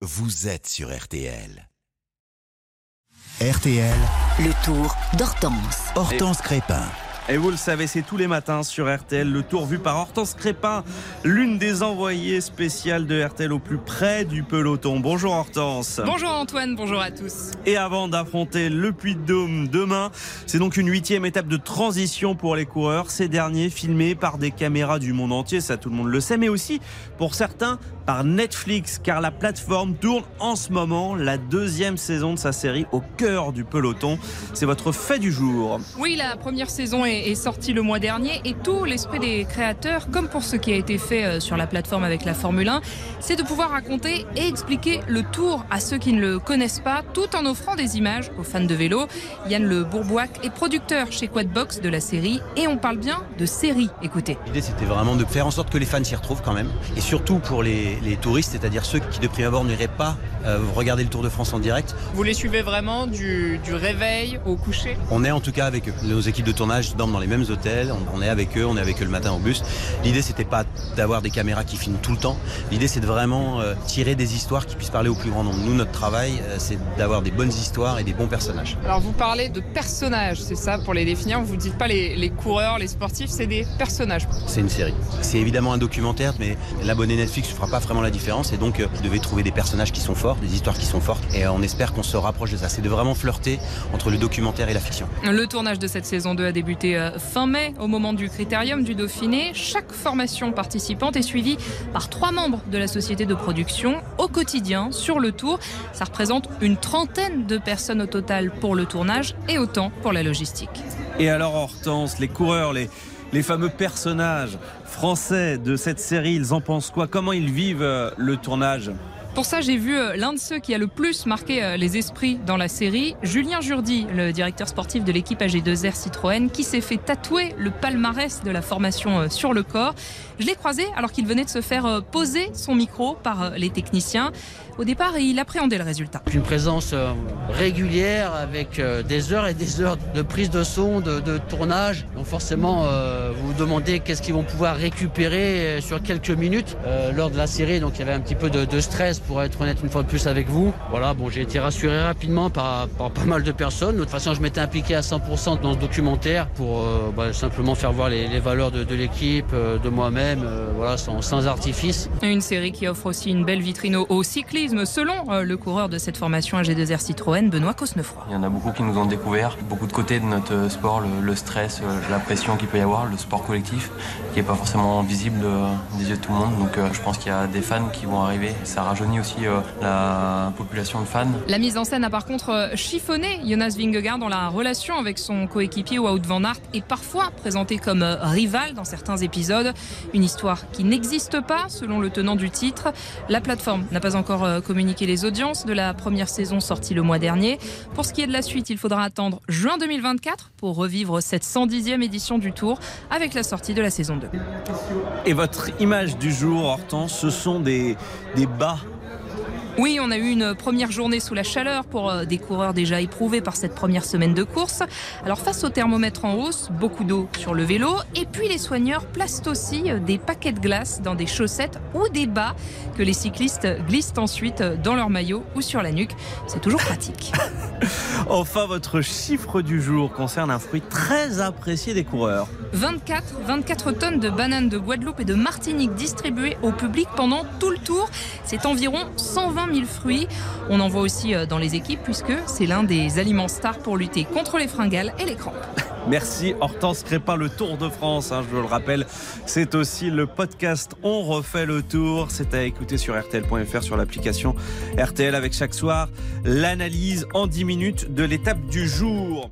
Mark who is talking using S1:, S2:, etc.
S1: vous êtes sur RTL. RTL,
S2: Le tour d'Hortense.
S1: Hortense Crépin.
S3: Et vous le savez, c'est tous les matins sur RTL, le tour vu par Hortense Crépin, l'une des envoyées spéciales de RTL au plus près du peloton. Bonjour Hortense.
S4: Bonjour Antoine, bonjour à tous.
S3: Et avant d'affronter le Puy de Dôme demain, c'est donc une huitième étape de transition pour les coureurs. Ces derniers filmés par des caméras du monde entier, ça tout le monde le sait, mais aussi pour certains par Netflix, car la plateforme tourne en ce moment la deuxième saison de sa série au cœur du peloton. C'est votre fait du jour.
S4: Oui, la première saison est, est sortie le mois dernier et tout l'esprit des créateurs, comme pour ce qui a été fait euh, sur la plateforme avec la Formule 1, c'est de pouvoir raconter et expliquer le tour à ceux qui ne le connaissent pas, tout en offrant des images aux fans de vélo. Yann Le Bourbois est producteur chez Quadbox de la série et on parle bien de série. Écoutez.
S5: L'idée c'était vraiment de faire en sorte que les fans s'y retrouvent quand même. Et surtout pour les, les touristes, c'est-à-dire ceux qui de prime abord n'iraient pas euh, regarder le Tour de France en direct.
S4: Vous les suivez vraiment du, du réveil au coucher?
S5: On est en tout cas avec eux. Nos équipes de tournage dorment dans les mêmes hôtels, on, on est avec eux, on est avec eux le matin au bus. L'idée c'était pas d'avoir des caméras qui filment tout le temps. L'idée c'est de vraiment euh, tirer des histoires qui puissent parler au plus grand nombre. Nous notre travail euh, c'est d'avoir des bonnes histoires et des bons personnages.
S4: Alors vous parlez de personnages, c'est ça pour les définir. Vous ne dites pas les, les coureurs, les sportifs, c'est des personnages.
S5: C'est une série. C'est évidemment un documentaire, mais l'abonné Netflix ne fera pas vraiment la différence. Et donc, euh, vous devez trouver des personnages qui sont forts, des histoires qui sont fortes. Et euh, on espère qu'on se rapproche de ça. C'est de vraiment flirter entre le documentaire et la fiction.
S4: Le tournage de cette saison 2 a débuté euh, fin mai au moment du critérium du Dauphiné. Chaque formation participante est suivie par trois membres de la société de production au quotidien sur le tour. Ça représente une trentaine de personnes au total pour le tournage et autant pour la logistique.
S3: Et alors Hortense, les coureurs, les, les fameux personnages français de cette série, ils en pensent quoi? Comment ils vivent euh, le tournage?
S4: Pour ça, j'ai vu euh, l'un de ceux qui a le plus marqué euh, les esprits dans la série, Julien Jourdi, le directeur sportif de l'équipe AG2R Citroën, qui s'est fait tatouer le palmarès de la formation euh, sur le corps. Je l'ai croisé alors qu'il venait de se faire poser son micro par les techniciens. Au départ, il appréhendait le résultat.
S6: Une présence régulière avec des heures et des heures de prise de son, de, tournage. Donc forcément, vous vous demandez qu'est-ce qu'ils vont pouvoir récupérer sur quelques minutes lors de la série. Donc il y avait un petit peu de stress pour être honnête une fois de plus avec vous. Voilà, bon, j'ai été rassuré rapidement par, par pas mal de personnes. De toute façon, je m'étais impliqué à 100% dans ce documentaire pour euh, bah, simplement faire voir les, les valeurs de, de l'équipe, euh, de moi-même, euh, voilà, sans, sans artifice.
S4: Une série qui offre aussi une belle vitrine au- au cyclisme, selon euh, le coureur de cette formation AG2R Citroën, Benoît Cosnefroy.
S7: Il y en a beaucoup qui nous ont découvert, beaucoup de côtés de notre sport, le, le stress, la pression qu'il peut y avoir, le sport collectif, qui n'est pas forcément visible des yeux de tout le monde. Donc euh, je pense qu'il y a des fans qui vont arriver. Ça rajeunit aussi euh, la population de fans.
S4: La mise en scène a par contre euh, chiffonné Jonas Vingegaard dans la relation avec son coéquipier Wout van Aert et parfois présenté comme euh, rival dans certains épisodes. Une histoire qui n'existe pas selon le tenant du titre. La plateforme n'a pas encore communiqué les audiences de la première saison sortie le mois dernier. Pour ce qui est de la suite, il faudra attendre juin 2024 pour revivre cette 110e édition du Tour avec la sortie de la saison 2.
S3: Et votre image du jour, Hortense, ce sont des, des bas.
S4: Oui, on a eu une première journée sous la chaleur pour euh, des coureurs déjà éprouvés par cette première semaine de course. Alors face au thermomètre en hausse, beaucoup d'eau sur le vélo et puis les soigneurs placent aussi euh, des paquets de glace dans des chaussettes ou des bas que les cyclistes glissent ensuite euh, dans leur maillot ou sur la nuque. C'est toujours pratique.
S3: Enfin, votre chiffre du jour concerne un fruit très apprécié des coureurs.
S4: 24, 24 tonnes de bananes de Guadeloupe et de Martinique distribuées au public pendant tout le tour. C'est environ 120 000 fruits. On en voit aussi euh, dans les équipes puisque c'est l'un des aliments stars pour lutter contre les fringales et les crampes.
S3: Merci Hortense Crépin, le Tour de France, hein, je le rappelle. C'est aussi le podcast On refait le tour. C'est à écouter sur RTL.fr, sur l'application RTL avec chaque soir l'analyse en 10 minutes de l'étape du jour.